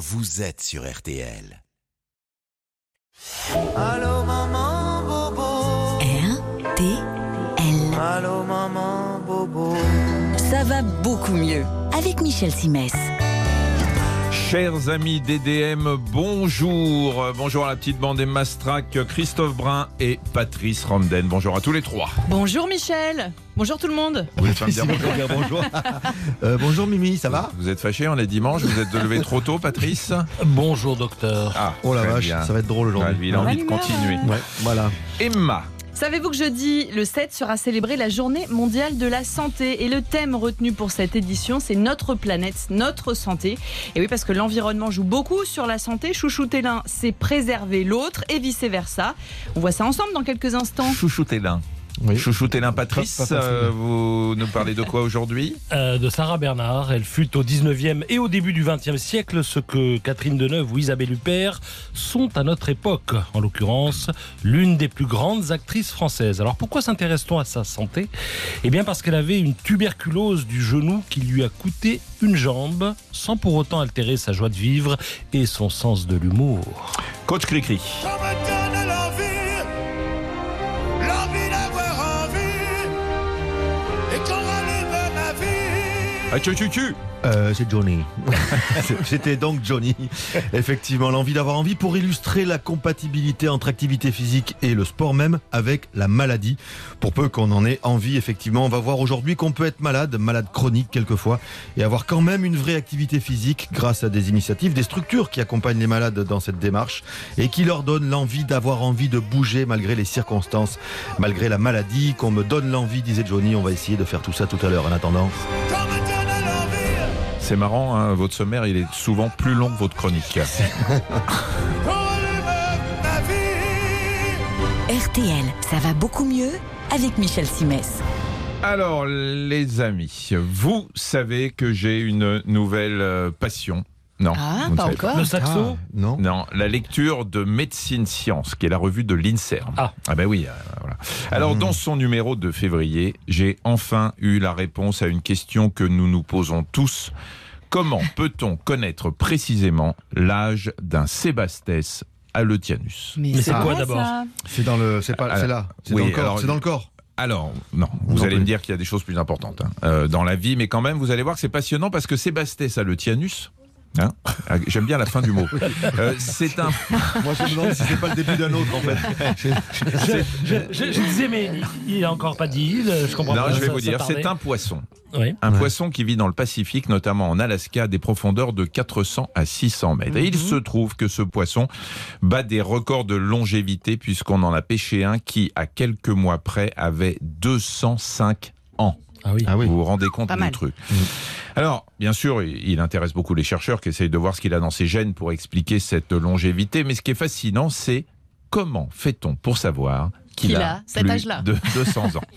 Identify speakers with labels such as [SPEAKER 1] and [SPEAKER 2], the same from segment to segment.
[SPEAKER 1] vous êtes sur RTL.
[SPEAKER 2] Allô maman bobo.
[SPEAKER 3] RTL.
[SPEAKER 2] Allô maman bobo.
[SPEAKER 3] Ça va beaucoup mieux avec Michel Simès.
[SPEAKER 4] Chers amis d'EDM, bonjour. Bonjour à la petite bande des Mastrac, Christophe Brun et Patrice Ramden. Bonjour à tous les trois.
[SPEAKER 5] Bonjour Michel. Bonjour tout le monde.
[SPEAKER 4] Vous êtes bonjour
[SPEAKER 6] bonjour. Euh, bonjour Mimi, ça va?
[SPEAKER 4] Vous êtes fâché, on est dimanche, vous êtes levé trop tôt, Patrice?
[SPEAKER 7] Bonjour docteur.
[SPEAKER 4] Ah,
[SPEAKER 6] Oh la vache,
[SPEAKER 4] bien.
[SPEAKER 6] ça va être drôle
[SPEAKER 4] Ah,
[SPEAKER 6] aujourd'hui.
[SPEAKER 4] lui, il a envie de continuer.
[SPEAKER 6] Ouais, voilà.
[SPEAKER 4] Emma,
[SPEAKER 5] Savez-vous que jeudi, le 7 sera célébrée la journée mondiale de la santé? Et le thème retenu pour cette édition, c'est notre planète, notre santé. Et oui, parce que l'environnement joue beaucoup sur la santé. Chouchouter l'un, c'est préserver l'autre et vice-versa. On voit ça ensemble dans quelques instants.
[SPEAKER 4] chouchoutez l'un.
[SPEAKER 6] Oui.
[SPEAKER 4] Chouchoutez l'un, Patrice,
[SPEAKER 6] Pas- pas facile.
[SPEAKER 4] euh, vous nous parlez de quoi aujourd'hui
[SPEAKER 7] Euh, de Sarah Bernard, elle fut au 19e et au début du 20e siècle ce que Catherine Deneuve ou Isabelle Huppert sont à notre époque, en l'occurrence l'une des plus grandes actrices françaises. Alors pourquoi s'intéresse-t-on à sa santé? Eh bien parce qu'elle avait une tuberculose du genou qui lui a coûté une jambe, sans pour autant altérer sa joie de vivre et son sens de l'humour.
[SPEAKER 4] Coach Cricri.
[SPEAKER 2] Ça
[SPEAKER 4] Ah, tu, tu, tu.
[SPEAKER 6] Euh, c'est Johnny. C'était donc Johnny. Effectivement, l'envie d'avoir envie pour illustrer la compatibilité entre activité physique et le sport même avec la maladie. Pour peu qu'on en ait envie, effectivement, on va voir aujourd'hui qu'on peut être malade, malade chronique quelquefois, et avoir quand même une vraie activité physique grâce à des initiatives, des structures qui accompagnent les malades dans cette démarche et qui leur donnent l'envie d'avoir envie de bouger malgré les circonstances, malgré la maladie, qu'on me donne l'envie, disait Johnny. On va essayer de faire tout ça tout à l'heure. En attendant,
[SPEAKER 4] C'est marrant, hein, votre sommaire, il est souvent plus long que votre chronique.
[SPEAKER 3] RTL, ça va beaucoup mieux avec Michel Simès.
[SPEAKER 4] Alors, les amis, vous savez que j'ai une nouvelle euh, passion. Non,
[SPEAKER 5] Ah, pas encore.
[SPEAKER 7] Le saxo
[SPEAKER 6] non
[SPEAKER 4] Non, la lecture de Médecine Science, qui est la revue de l'INSERM.
[SPEAKER 7] Ah.
[SPEAKER 4] ben oui, euh, voilà. Alors, dans son numéro de février, j'ai enfin eu la réponse à une question que nous nous posons tous. Comment peut-on connaître précisément l'âge d'un Sébastès Aletianus
[SPEAKER 7] Mais c'est quoi d'abord?
[SPEAKER 6] C'est dans le, c'est pas, c'est là, c'est
[SPEAKER 4] oui,
[SPEAKER 6] dans le corps.
[SPEAKER 4] alors,
[SPEAKER 6] C'est dans le corps.
[SPEAKER 4] Alors, non, vous
[SPEAKER 6] Non
[SPEAKER 4] allez
[SPEAKER 6] plus.
[SPEAKER 4] me dire qu'il y a des choses plus importantes hein, euh, dans la vie, mais quand même, vous allez voir que c'est passionnant parce que Sébastès Aletianus, hein, ah, j'aime bien la fin du mot, Euh, c'est un
[SPEAKER 6] Moi, je me demande si c'est pas le début d'un autre, en fait.
[SPEAKER 7] je, je- je- je disais, mais il n'a encore pas dit, je comprends
[SPEAKER 4] Non,
[SPEAKER 7] pas.
[SPEAKER 4] je vais
[SPEAKER 7] ça-
[SPEAKER 4] vous dire, c'est un poisson.
[SPEAKER 7] Oui.
[SPEAKER 4] Un poisson qui vit dans le Pacifique, notamment en Alaska, à des profondeurs de 400 à 600 mètres. Et il se trouve que ce poisson bat des records de longévité puisqu'on en a pêché un qui, à quelques mois près, avait 205 ans.
[SPEAKER 7] Ah oui.
[SPEAKER 6] Ah oui.
[SPEAKER 4] Vous vous rendez compte
[SPEAKER 5] Pas
[SPEAKER 4] du
[SPEAKER 5] mal.
[SPEAKER 4] truc. Alors, bien sûr, il il intéresse beaucoup les chercheurs qui essayent de voir ce qu'il a dans ses gènes pour expliquer cette longévité. Mais ce qui est fascinant, c'est comment fait-on pour savoir qu'il a,
[SPEAKER 5] a cet âge-là.
[SPEAKER 4] de 200 ans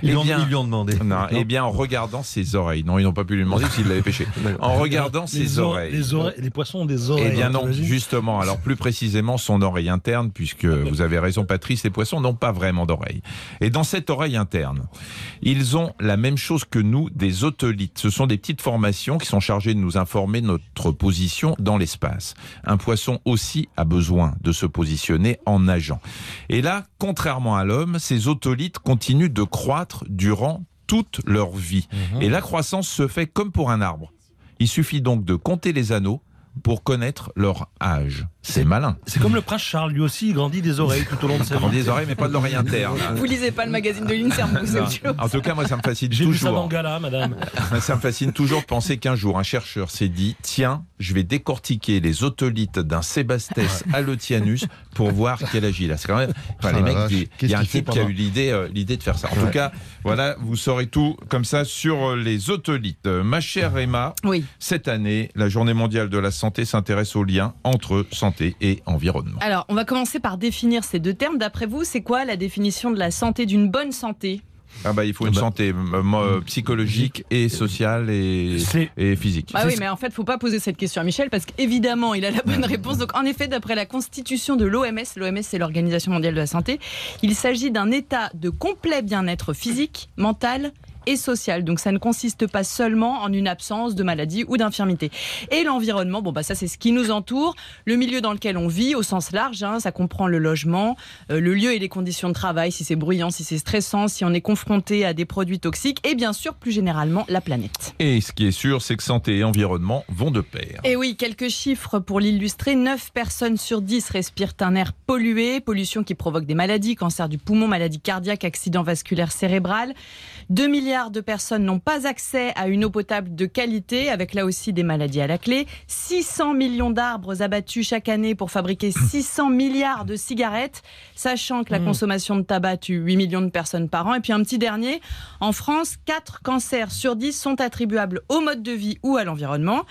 [SPEAKER 6] Ils,
[SPEAKER 4] Eh
[SPEAKER 6] lui ont-
[SPEAKER 4] bien-
[SPEAKER 6] ils lui ont demandé.
[SPEAKER 4] non, eh bien, en regardant ses oreilles. Non, ils n'ont pas pu lui demander s'il l'avait pêché. En regardant ses
[SPEAKER 7] les, or-
[SPEAKER 4] oreilles.
[SPEAKER 7] Les, oreilles- les poissons ont des oreilles.
[SPEAKER 4] Eh bien non, justement. Alors plus précisément, son oreille interne, puisque vous avez raison, Patrice, les poissons n'ont pas vraiment d'oreille. Et dans cette oreille interne, ils ont la même chose que nous, des otolithes. Ce sont des petites formations qui sont chargées de nous informer de notre position dans l'espace. Un poisson aussi a besoin de se positionner en nageant. Et là, contrairement à l'homme, ces otolithes continuent de croître durant toute leur vie. Et la croissance se fait comme pour un arbre. Il suffit donc de compter les anneaux pour connaître leur âge. C'est malin.
[SPEAKER 7] C'est comme le prince Charles, lui aussi, il grandit des oreilles tout au long de sa vie.
[SPEAKER 4] des oreilles, mais pas de l'oreille interne.
[SPEAKER 5] Vous lisez pas le magazine de l'INSERM, vous
[SPEAKER 4] En tout cas, moi, ça me fascine
[SPEAKER 7] J'ai vu ça dans
[SPEAKER 4] toujours.
[SPEAKER 7] Gala, madame.
[SPEAKER 4] Ça me fascine toujours de penser qu'un jour, un chercheur s'est dit tiens, je vais décortiquer les otolithes d'un Sébastès Aletianus pour voir quel âge il a. C'est quand même. enfin,
[SPEAKER 6] Ah
[SPEAKER 4] les mecs, il il y a un type qui a eu l'idée euh, l'idée de faire ça. En tout cas, voilà, vous saurez tout comme ça sur euh, les otolithes. Ma chère Emma,
[SPEAKER 5] Oui.
[SPEAKER 4] cette année, la Journée mondiale de la santé s'intéresse au lien entre santé et environnement.
[SPEAKER 5] Alors, on va commencer par définir ces deux termes. D'après vous, c'est quoi la définition de la santé, d'une bonne santé?
[SPEAKER 4] Ah bah il faut une
[SPEAKER 6] Bah.
[SPEAKER 4] santé euh, psychologique et sociale et, et physique.
[SPEAKER 5] Ah oui, mais en fait, faut pas poser cette question à Michel parce qu'évidemment, il a la bonne réponse. Donc, en effet, d'après la constitution de l'OMS, l'OMS c'est l'Organisation mondiale de la santé, il s'agit d'un état de complet bien-être physique, mental et social. Donc ça ne consiste pas seulement en une absence de maladie ou d'infirmité. Et l'environnement, bon bah ça c'est ce qui nous entoure, le milieu dans lequel on vit au sens large, hein, ça comprend le logement, euh, le lieu et les conditions de travail, si c'est bruyant, si c'est stressant, si on est confronté à des produits toxiques et bien sûr plus généralement la planète.
[SPEAKER 4] Et ce qui est sûr, c'est que santé et environnement vont de pair.
[SPEAKER 5] Et oui, quelques chiffres pour l'illustrer. 9 personnes sur 10 respirent un air pollué, pollution qui provoque des maladies, cancer du poumon, maladie cardiaque, accident vasculaire cérébral. 2 milliards de personnes n'ont pas accès à une eau potable de qualité, avec là aussi des maladies à la clé. 600 millions d'arbres abattus chaque année pour fabriquer 600 milliards de cigarettes, sachant que la consommation de tabac tue 8 millions de personnes par an. Et puis un petit dernier, en France, 4 cancers sur 10 sont attribuables au mode de vie ou à l'environnement.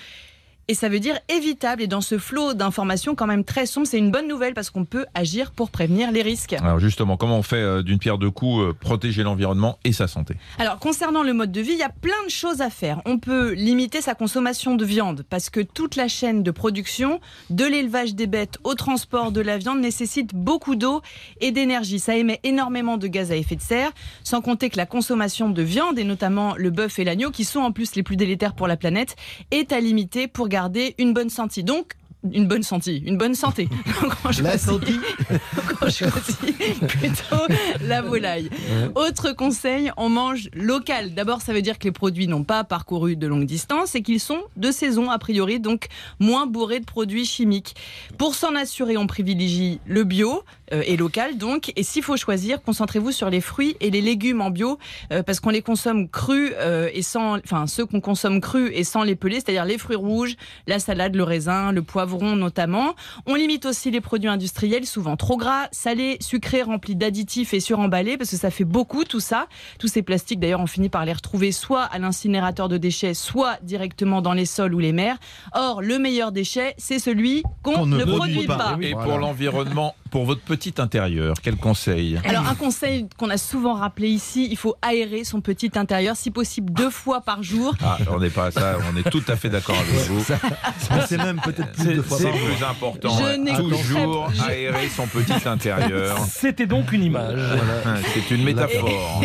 [SPEAKER 5] Et ça veut dire évitable. Et dans ce flot d'informations quand même très sombre, c'est une bonne nouvelle parce qu'on peut agir pour prévenir les risques.
[SPEAKER 4] Alors justement, comment on fait euh, d'une pierre deux coups euh, protéger l'environnement et sa santé?
[SPEAKER 5] Alors concernant le mode de vie, il y a plein de choses à faire. On peut limiter sa consommation de viande parce que toute la chaîne de production, de l'élevage des bêtes au transport de la viande, nécessite beaucoup d'eau et d'énergie. Ça émet énormément de gaz à effet de serre, sans compter que la consommation de viande, et notamment le bœuf et l'agneau, qui sont en plus les plus délétères pour la planète, est à limiter pour garder une bonne santé. Donc, une bonne santé, une bonne santé. Donc, on
[SPEAKER 6] La
[SPEAKER 5] choisit-
[SPEAKER 6] santé.
[SPEAKER 5] donc, on choisit plutôt la volaille. Autre conseil, on mange local. D'abord, ça veut dire que les produits n'ont pas parcouru de longues distances et qu'ils sont de saison a priori, donc moins bourrés de produits chimiques. Pour s'en assurer, on privilégie le bio et local donc. Et s'il faut choisir, concentrez-vous sur les fruits et les légumes en bio euh, parce qu'on les consomme crus euh, et sans, enfin ceux qu'on consomme crus et sans les peler, c'est-à-dire les fruits rouges, la salade, le raisin, le poivron notamment. On limite aussi les produits industriels, souvent trop gras, salés, sucrés, remplis d'additifs et suremballés parce que ça fait beaucoup tout ça. Tous ces plastiques d'ailleurs, on finit par les retrouver soit à l'incinérateur de déchets, soit directement dans les sols ou les mers. Or, le meilleur déchet, c'est celui qu'on
[SPEAKER 6] ne
[SPEAKER 5] ne
[SPEAKER 6] produit
[SPEAKER 5] produit
[SPEAKER 6] pas.
[SPEAKER 4] Et
[SPEAKER 6] Voilà.
[SPEAKER 4] pour l'environnement, pour votre petit intérieur, quel conseil?
[SPEAKER 5] Alors un conseil qu'on a souvent rappelé ici, il faut aérer son petit intérieur, si possible deux fois par jour.
[SPEAKER 4] ah, On n'est pas à ça, on est tout à fait d'accord avec vous.
[SPEAKER 6] C'est même peut-être plus
[SPEAKER 7] C'est-
[SPEAKER 6] de fois
[SPEAKER 4] C'est plus important.
[SPEAKER 5] Je
[SPEAKER 4] Toujours aérer son petit intérieur.
[SPEAKER 7] C'était donc une image.
[SPEAKER 4] Hein, C'est une métaphore.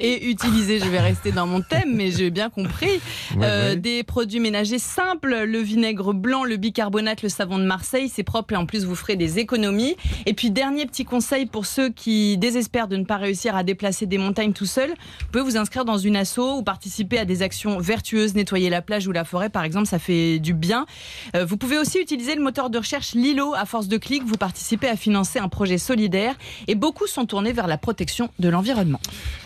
[SPEAKER 5] et utiliser, je vais rester dans mon thème, mais j'ai bien compris, euh, des produits ménagers simples, le vinaigre blanc, le bicarbonate, le savon de Marseille, c'est propre et en plus vous ferez des économies. Et puis dernier petit conseil pour ceux qui désespèrent de ne pas réussir à déplacer des montagnes tout seul, vous pouvez vous inscrire dans une asso ou participer à des actions vertueuses, nettoyer la plage ou la forêt par exemple, ça fait du bien. Euh, vous pouvez aussi utiliser le moteur de recherche Lilo. À force de clics, vous participez à financer un projet solidaire et beaucoup sont tournés vers la protection de l'environnement.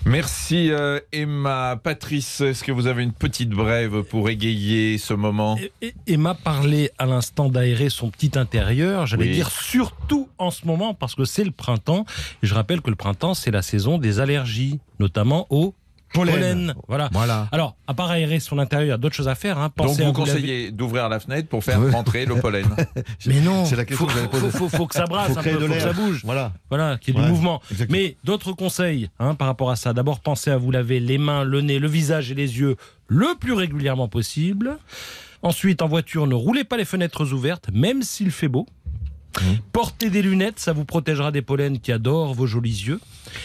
[SPEAKER 4] Merci euh, Emma. Patrice, est-ce que vous avez une petite brève pour égayer ce moment
[SPEAKER 7] Emma parlait à l'instant d'aérer son petit intérieur. J'allais
[SPEAKER 4] Oui.
[SPEAKER 7] dire surtout en ce moment parce que c'est le printemps. Et je rappelle que le printemps, c'est la saison des allergies, notamment au pollen.
[SPEAKER 6] Pollen.
[SPEAKER 7] Voilà.
[SPEAKER 6] Voilà.
[SPEAKER 7] Alors, à part aérer son intérieur, il y a d'autres choses à faire. Hein.
[SPEAKER 4] Donc
[SPEAKER 7] Pensez
[SPEAKER 4] vous conseillez d'ouvrir la fenêtre pour faire rentrer le pollen.
[SPEAKER 7] Mais non,
[SPEAKER 6] C'est la question
[SPEAKER 7] faut,
[SPEAKER 6] que
[SPEAKER 7] faut,
[SPEAKER 6] poser.
[SPEAKER 7] faut- faut que ça brasse,
[SPEAKER 6] Faut
[SPEAKER 7] un peu, faut que ça bouge.
[SPEAKER 6] Voilà.
[SPEAKER 7] Voilà, qu'il y ait
[SPEAKER 6] Ouais,
[SPEAKER 7] du mouvement.
[SPEAKER 6] exactement.
[SPEAKER 7] Mais d'autres conseils hein, par rapport à ça. D'abord, pensez à vous laver les mains, le nez, le visage et les yeux le plus régulièrement possible. Ensuite, en voiture, ne roulez pas les fenêtres ouvertes, même s'il fait beau. Portez des lunettes, ça vous protégera des pollens qui adorent vos jolis yeux.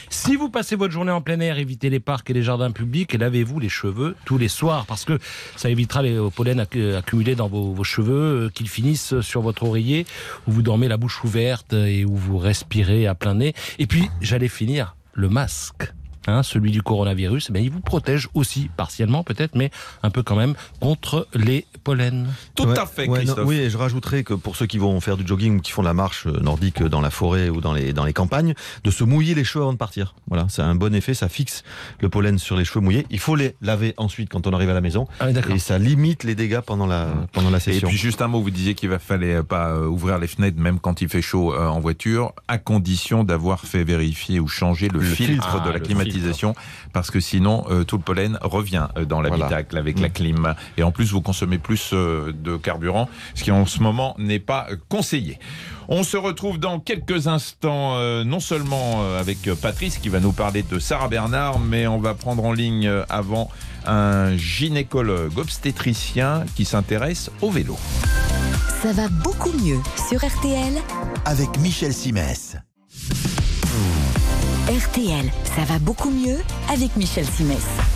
[SPEAKER 7] Si vous passez votre journée en plein air, évitez les parcs et les jardins publics et lavez-vous les cheveux tous les soirs parce que ça évitera les pollens accu- accumulés dans vos, vos cheveux, euh, qu'ils finissent sur votre oreiller où vous dormez la bouche ouverte et où vous respirez à plein nez. Et puis, j'allais finir, le masque. Hein, celui du coronavirus, eh bien, il vous protège aussi, partiellement peut-être, mais un peu quand même, contre les pollens.
[SPEAKER 4] Tout
[SPEAKER 6] Ouais,
[SPEAKER 4] à fait,
[SPEAKER 6] ouais, non,
[SPEAKER 4] Christophe.
[SPEAKER 6] oui, et je rajouterais que pour ceux qui vont faire du jogging ou qui font de la marche euh, nordique dans la forêt ou dans les, dans les campagnes, de se mouiller les cheveux avant de partir. Voilà, c'est un bon effet, ça fixe le pollen sur les cheveux mouillés. Il faut les laver ensuite quand on arrive à la maison
[SPEAKER 7] Ah oui, d'accord.
[SPEAKER 6] et ça limite les dégâts pendant la, pendant la
[SPEAKER 4] Et
[SPEAKER 6] session.
[SPEAKER 4] puis juste un mot, vous disiez qu'il va fallait pas euh, ouvrir les fenêtres même quand il fait chaud euh, en voiture, à condition d'avoir fait vérifier ou changer le,
[SPEAKER 6] Le
[SPEAKER 4] filtre,
[SPEAKER 6] filtre.
[SPEAKER 4] de
[SPEAKER 7] Ah,
[SPEAKER 4] la
[SPEAKER 7] le
[SPEAKER 4] climatisation, parce que sinon euh, tout le pollen revient euh, dans
[SPEAKER 6] Voilà.
[SPEAKER 4] l'habitacle avec
[SPEAKER 6] Mm.
[SPEAKER 4] la clim. Et en plus, vous consommez plus euh, de carburant, ce qui en ce moment n'est pas conseillé. On se retrouve dans quelques instants, euh, non seulement avec Patrice qui va nous parler de Sarah Bernard, mais on va prendre en ligne avant un gynécologue obstétricien qui s'intéresse au vélo.
[SPEAKER 3] Ça va beaucoup mieux sur RTL.
[SPEAKER 1] Avec Michel Simès.
[SPEAKER 3] RTL, ça va beaucoup mieux avec Michel Simès.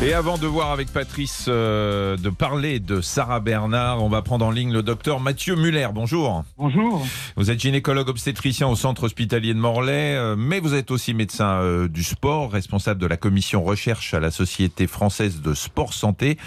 [SPEAKER 4] Et avant de voir avec Patrice, euh, de parler de Sarah Bernard, on va prendre en ligne le docteur Mathieu Muller. Bonjour.
[SPEAKER 8] Bonjour.
[SPEAKER 4] Vous êtes gynécologue obstétricien au centre hospitalier de Morlaix, euh, mais vous êtes aussi médecin euh, du sport, responsable de la commission recherche à la Société française de sport santé.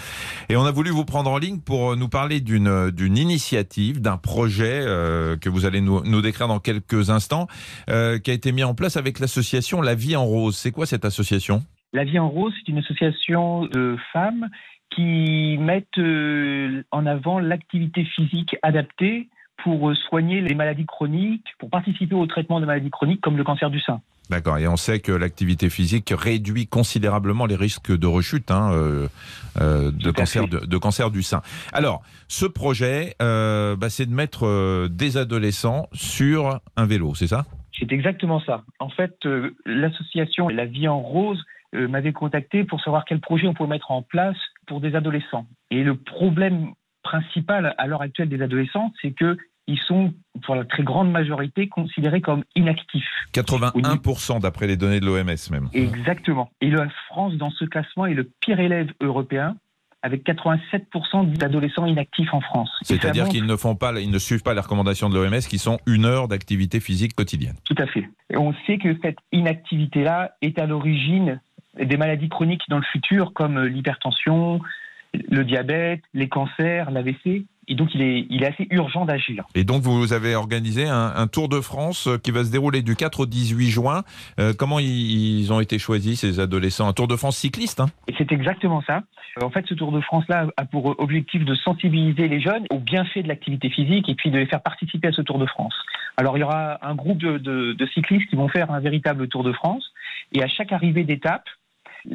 [SPEAKER 4] Et on a voulu vous prendre en ligne pour nous parler d'une d'une initiative, d'un projet euh, que vous allez nous, nous décrire dans quelques instants, euh, qui a été mis en place avec l'association La Vie en Rose. C'est quoi cette association?
[SPEAKER 8] La Vie en Rose, c'est une association de femmes qui mettent euh, en avant l'activité physique adaptée pour euh, soigner les maladies chroniques, pour participer au traitement de maladies chroniques comme le cancer du sein.
[SPEAKER 4] D'accord, et on sait que l'activité physique réduit considérablement les risques de rechute hein, euh, euh, de, cancer, de, de cancer du sein. Alors, ce projet, euh, bah, c'est de mettre des adolescents sur un vélo, c'est ça?
[SPEAKER 8] C'est exactement ça. En fait, l'association La Vie en Rose euh, m'avait contacté pour savoir quel projet on pouvait mettre en place pour des adolescents. Et le problème principal à l'heure actuelle des adolescents, c'est que ils sont, pour la très grande majorité, considérés comme inactifs.
[SPEAKER 4] 81% d'après les données de l'OMS même.
[SPEAKER 8] Exactement. Et la France, dans ce classement, est le pire élève européen, avec 87% d'adolescents inactifs en France.
[SPEAKER 4] C'est-à-dire
[SPEAKER 8] montre-
[SPEAKER 4] qu'ils ne font pas, ils ne suivent pas les recommandations de l'OMS qui sont une heure d'activité physique quotidienne.
[SPEAKER 8] Tout à fait. Et on sait que cette inactivité-là est à l'origine des maladies chroniques dans le futur, comme l'hypertension, le diabète, les cancers, l'AVC. Et donc, il est, il est assez urgent d'agir.
[SPEAKER 4] Et donc vous avez organisé un, un Tour de France euh, qui va se dérouler du 4 au 18 juin. Euh, comment ils, ils ont été choisis ces adolescents? Un Tour de France cycliste hein?
[SPEAKER 8] Et c'est exactement ça. En fait, ce Tour de France-là a pour objectif de sensibiliser les jeunes aux bienfaits de l'activité physique et puis de les faire participer à ce Tour de France. Alors, il y aura un groupe de, de- de cyclistes qui vont faire un véritable Tour de France. Et à chaque arrivée d'étape,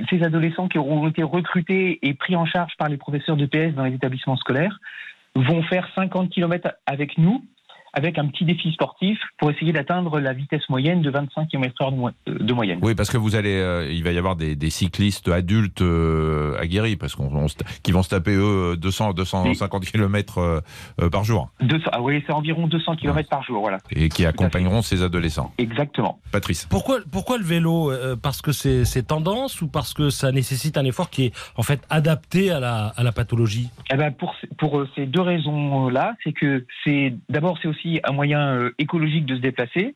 [SPEAKER 8] ces adolescents qui auront été recrutés et pris en charge par les professeurs de PS dans les établissements scolaires vont faire 50 km avec nous, avec un petit défi sportif pour essayer d'atteindre la vitesse moyenne de 25 km/h de, mo- de moyenne.
[SPEAKER 4] Oui, parce que vous allez, euh, il va y avoir des, des cyclistes adultes euh, aguerris, parce qu'on qui vont se taper eux 200, 250 km euh, euh, par jour,
[SPEAKER 8] 200 ah oui, c'est environ 200 km par jour, voilà.
[SPEAKER 4] et qui accompagneront ces adolescents.
[SPEAKER 8] Exactement.
[SPEAKER 4] Patrice.
[SPEAKER 7] Pourquoi, pourquoi le vélo Euh, Parce que c'est tendance ou parce que ça nécessite un effort qui est en fait adapté à la, à la pathologie?
[SPEAKER 8] Eh ben pour, pour euh, ces deux raisons-là, c'est que c'est d'abord c'est aussi un moyen euh, écologique de se déplacer.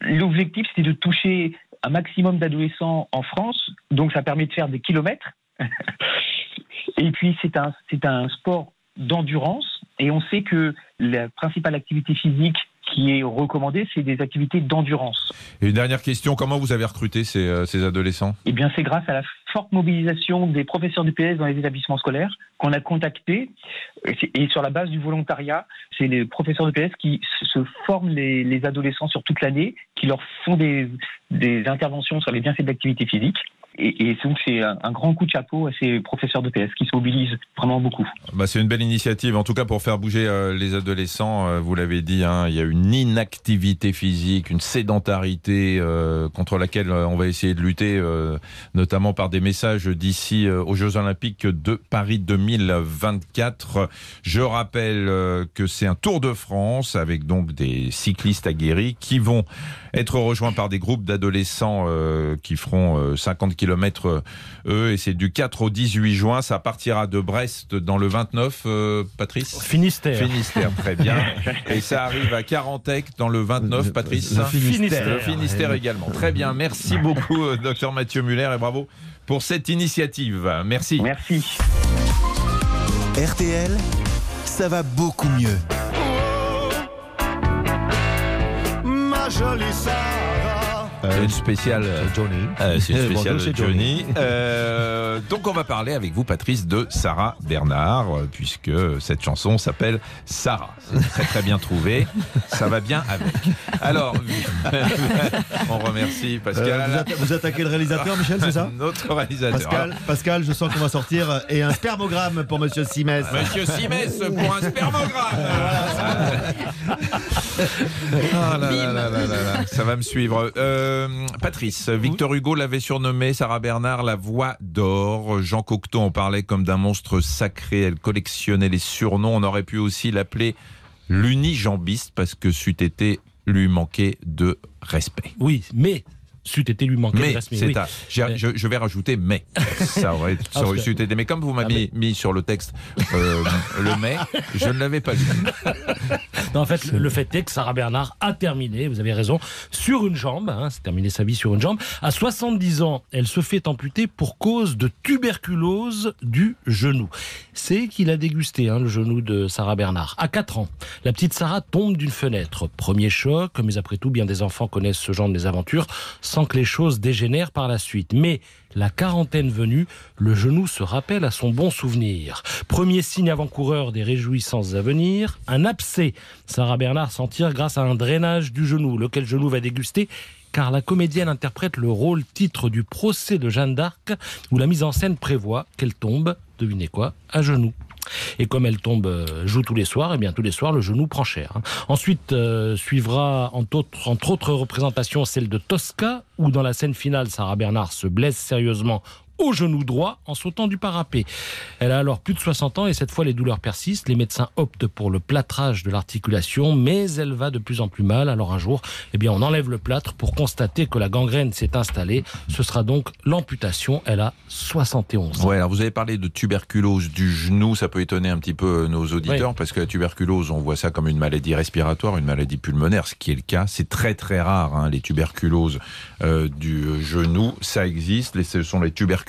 [SPEAKER 8] L'objectif c'était de toucher un maximum d'adolescents en France, donc ça permet de faire des kilomètres. et puis c'est un c'est un sport d'endurance et on sait que la principale activité physique qui est recommandée, c'est des activités d'endurance.
[SPEAKER 4] Et une dernière question, comment vous avez recruté ces, euh, ces adolescents?
[SPEAKER 8] Eh bien, c'est grâce à la forte mobilisation des professeurs du PS dans les établissements scolaires qu'on a contacté. Et sur la base du volontariat, c'est les professeurs de PS qui se- se forment les, les adolescents sur toute l'année, qui leur font des, des interventions sur les bienfaits de l'activité physique. Et, et donc, c'est un, grand coup de chapeau à ces professeurs de PS qui se mobilisent vraiment beaucoup.
[SPEAKER 4] bah, C'est une belle initiative, en tout cas pour faire bouger euh, les adolescents. euh, vous l'avez dit, hein, il y a une inactivité physique, une sédentarité euh, contre laquelle on va essayer de lutter, notamment par des messages d'ici aux Jeux Olympiques de Paris 2024. Je rappelle que c'est un Tour de France avec donc des cyclistes aguerris qui vont être rejoints par des groupes d'adolescents qui feront euh, 50 km euh, eux et c'est du 4 au 18 juin. Ça partira de Brest dans le 29, euh, Patrice?
[SPEAKER 7] Finistère.
[SPEAKER 4] Finistère, très bien. Et ça arrive à Carantec dans le 29, Patrice?
[SPEAKER 6] Le
[SPEAKER 7] Finistère.
[SPEAKER 4] Le Finistère également. Très bien. Merci beaucoup, euh, docteur Mathieu Muller, et bravo pour cette initiative. Merci.
[SPEAKER 8] Merci.
[SPEAKER 1] RTL, ça va beaucoup mieux.
[SPEAKER 2] Ma jolie Sarah.
[SPEAKER 4] C'est une spéciale. euh,
[SPEAKER 6] Johnny.
[SPEAKER 4] euh, c'est une spéciale
[SPEAKER 6] bonjour,
[SPEAKER 4] Johnny. Euh, donc on va parler avec vous, Patrice, de Sarah Bernard, euh, puisque cette chanson s'appelle Sarah. C'est très très bien trouvé. Ça va bien avec. Alors, on remercie
[SPEAKER 6] Euh,
[SPEAKER 4] Pascal.
[SPEAKER 6] vous, atta- vous attaquez le réalisateur, Michel, c'est ça
[SPEAKER 4] Notre réalisateur.
[SPEAKER 6] Pascal, Pascal, je sens qu'on va sortir euh, et un spermogramme pour Monsieur Simès.
[SPEAKER 4] Monsieur Simès pour un spermogramme. Ah là là là là là là, ça va me suivre. Euh, Patrice, Victor Hugo l'avait surnommée Sarah Bernard la voix d'or. Jean Cocteau en parlait comme d'un monstre sacré. Elle collectionnait les surnoms. On aurait pu aussi l'appeler l'unijambiste parce que c'eût été lui manquer de respect.
[SPEAKER 7] Oui, mais c'eût été lui manquer
[SPEAKER 4] Mais
[SPEAKER 7] de Oui.
[SPEAKER 4] à-
[SPEAKER 7] Mais-
[SPEAKER 4] je, je vais rajouter mais. Ça aurait, ça
[SPEAKER 7] Ah,
[SPEAKER 4] aurait été. Mais comme vous m'avez mis sur le texte euh, le mais, je ne l'avais pas lu.
[SPEAKER 7] Non, en fait, le, le fait est que Sarah Bernard a terminé, vous avez raison, sur une jambe. Hein, c'est terminé sa vie sur une jambe. À 70 ans, elle se fait amputer pour cause de tuberculose du genou. C'est qu'il a dégusté hein, le genou de Sarah Bernard. À 4 ans, la petite Sarah tombe d'une fenêtre. Premier choc, mais après tout, bien des enfants connaissent ce genre de mésaventures sans que les choses dégénèrent par la suite. Mais la quarantaine venue, le genou se rappelle à son bon souvenir. Premier signe avant-coureur des réjouissances à venir, un abcès. Sarah Bernard s'en tire grâce à un drainage du genou, lequel genou va déguster car la comédienne interprète le rôle titre du procès de Jeanne d'Arc, où la mise en scène prévoit qu'elle tombe, devinez quoi, à genoux. Et comme elle tombe, euh, joue tous les soirs, et bien tous les soirs, le genou prend cher. hein. Ensuite euh, suivra, entre autres, entre autres représentations, celle de Tosca, où dans la scène finale, Sarah Bernard se blesse sérieusement au genou droit en sautant du parapet. Elle a alors plus de 60 ans et cette fois les douleurs persistent. Les médecins optent pour le plâtrage de l'articulation, mais elle va de plus en plus mal. Alors un jour, eh bien, on enlève le plâtre pour constater que la gangrène s'est installée. Ce sera donc l'amputation. Elle a 71 ans.
[SPEAKER 4] Ouais, alors vous avez parlé de tuberculose du genou, ça peut étonner un petit peu nos auditeurs parce que la tuberculose, on voit ça comme une maladie respiratoire, une maladie pulmonaire, ce qui est le cas. C'est très très rare, hein, les tuberculoses euh, du genou, ça existe. Les- Ce sont les tuberculoses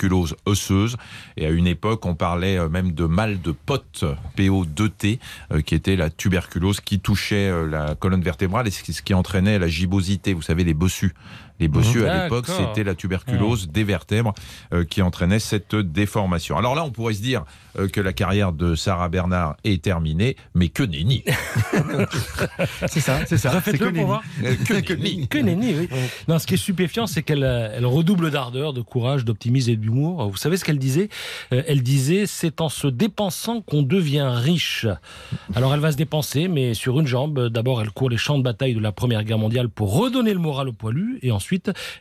[SPEAKER 4] osseuses. Et à une époque, on parlait euh, même de mal de pote, PO2T, euh, qui était la tuberculose qui touchait euh, la colonne vertébrale et ce qui- entraînait la gibbosité. Vous savez, les bossus. Les bossus, à l'époque,
[SPEAKER 7] D'accord.
[SPEAKER 4] c'était la tuberculose des vertèbres euh, qui entraînait cette déformation. Alors là, on pourrait se dire euh, que la carrière de Sarah Bernard est terminée, mais que nenni.
[SPEAKER 6] C'est ça, c'est ça.
[SPEAKER 7] Refaites-le
[SPEAKER 6] C'est
[SPEAKER 7] pour voir.
[SPEAKER 4] Euh, que nenni.
[SPEAKER 7] Que nenni, oui. Non, ce qui est stupéfiant, c'est qu'elle elle redouble d'ardeur, de courage, d'optimisme et d'humour. Vous savez ce qu'elle disait? Elle disait c'est en se dépensant qu'on devient riche. Alors elle va se dépenser, mais sur une jambe. D'abord, elle court les champs de bataille de la Première Guerre mondiale pour redonner le moral au poilu, et ensuite,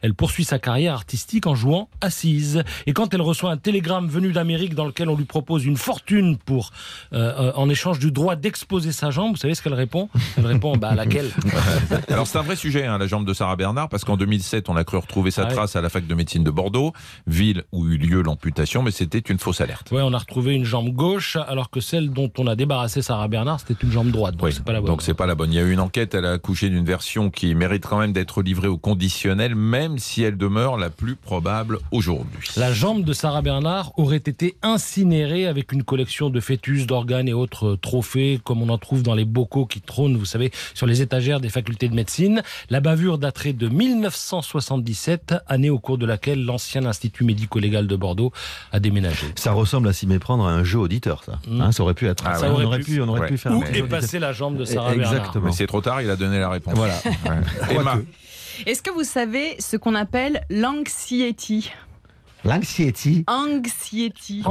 [SPEAKER 7] elle poursuit sa carrière artistique en jouant assise. Et quand elle reçoit un télégramme venu d'Amérique dans lequel on lui propose une fortune pour, euh, euh, en échange du droit d'exposer sa jambe, vous savez ce qu'elle répond? Elle répond bah, à laquelle?
[SPEAKER 4] Alors c'est un vrai sujet, hein, la jambe de Sarah Bernard, parce qu'en 2007, on a cru retrouver sa
[SPEAKER 7] Ah oui.
[SPEAKER 4] trace à la fac de médecine de Bordeaux, ville où eut lieu l'amputation, mais c'était une fausse alerte.
[SPEAKER 7] Ouais, on a retrouvé une jambe gauche, alors que celle dont on a débarrassé Sarah Bernard, c'était une jambe droite. Donc
[SPEAKER 4] Oui,
[SPEAKER 7] c'est pas la bonne.
[SPEAKER 4] donc c'est pas la bonne. Il y a eu une enquête, elle a accouché d'une version qui mérite quand même d'être livrée au conditionnel, même si elle demeure la plus probable aujourd'hui.
[SPEAKER 7] La jambe de Sarah Bernard aurait été incinérée avec une collection de fœtus, d'organes et autres trophées, comme on en trouve dans les bocaux qui trônent, vous savez, sur les étagères des facultés de médecine. La bavure daterait de 1977, année au cours de laquelle l'ancien institut médico-légal de Bordeaux a déménagé.
[SPEAKER 6] Ça ressemble à s'y méprendre à un jeu auditeur, ça.
[SPEAKER 7] Mm.
[SPEAKER 6] Hein, ça aurait pu être.
[SPEAKER 4] Ah
[SPEAKER 6] ça,
[SPEAKER 4] ouais.
[SPEAKER 6] on aurait pu, on aurait
[SPEAKER 4] Ouais.
[SPEAKER 6] pu faire.
[SPEAKER 7] Où
[SPEAKER 6] un
[SPEAKER 7] est
[SPEAKER 6] jeu auditeur.
[SPEAKER 7] passée la jambe de Sarah Bernard
[SPEAKER 6] Exactement.
[SPEAKER 4] Mais c'est trop tard, il a donné la réponse.
[SPEAKER 6] Voilà.
[SPEAKER 4] Ouais. Emma,
[SPEAKER 5] Est-ce que vous savez ce qu'on appelle l'anxiety
[SPEAKER 6] L'anxiety.
[SPEAKER 5] Anxiety.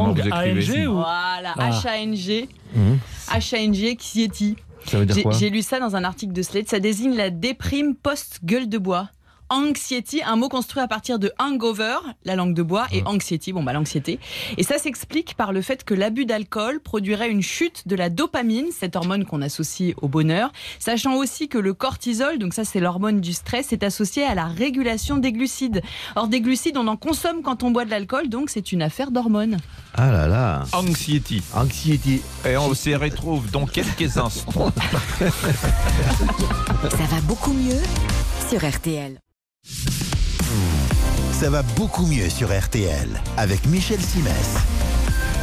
[SPEAKER 7] Ou
[SPEAKER 5] Voilà,
[SPEAKER 7] Ah.
[SPEAKER 5] H-A-N-G.
[SPEAKER 6] Mhm.
[SPEAKER 5] H-A-N-G, anxiety.
[SPEAKER 6] Ça veut dire
[SPEAKER 5] J'ai
[SPEAKER 6] quoi?
[SPEAKER 5] j'ai lu ça dans un article de Slate. Ça désigne la déprime post-gueule de bois. Anxiety, un mot construit à partir de hangover, la langue de bois, et anxiety, bon bah l'anxiété. Et ça s'explique par le fait que l'abus d'alcool produirait une chute de la dopamine, cette hormone qu'on associe au bonheur, sachant aussi que le cortisol, donc ça c'est l'hormone du stress, est associé à la régulation des glucides. Or des glucides, on en consomme quand on boit de l'alcool, donc c'est une affaire d'hormones.
[SPEAKER 6] Ah là là.
[SPEAKER 4] Anxiety.
[SPEAKER 6] Anxiety.
[SPEAKER 4] Et on se retrouve dans quelques instants.
[SPEAKER 3] Ça va beaucoup mieux sur RTL.
[SPEAKER 1] Ça va beaucoup mieux sur RTL avec Michel Simès.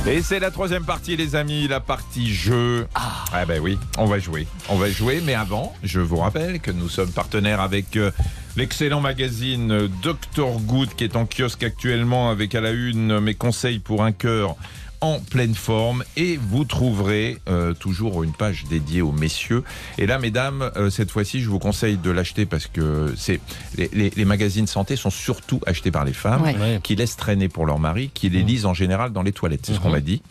[SPEAKER 4] Et c'est la troisième partie, les amis, la partie jeu. Ah, ben oui, on va jouer. On va jouer, mais avant, je vous rappelle que nous sommes partenaires avec euh, l'excellent magazine euh, Dr Good qui est en kiosque actuellement avec à la une euh, mes conseils pour un cœur en pleine forme et vous trouverez euh, toujours une page dédiée aux messieurs. Et là, mesdames, euh, cette fois-ci, je vous conseille de l'acheter parce que c'est les, les- les magazines santé sont surtout achetés par les femmes
[SPEAKER 5] Ouais.
[SPEAKER 7] Ouais.
[SPEAKER 4] qui laissent traîner pour leur mari, qui les lisent en général dans les toilettes, c'est ce qu'on m'a dit.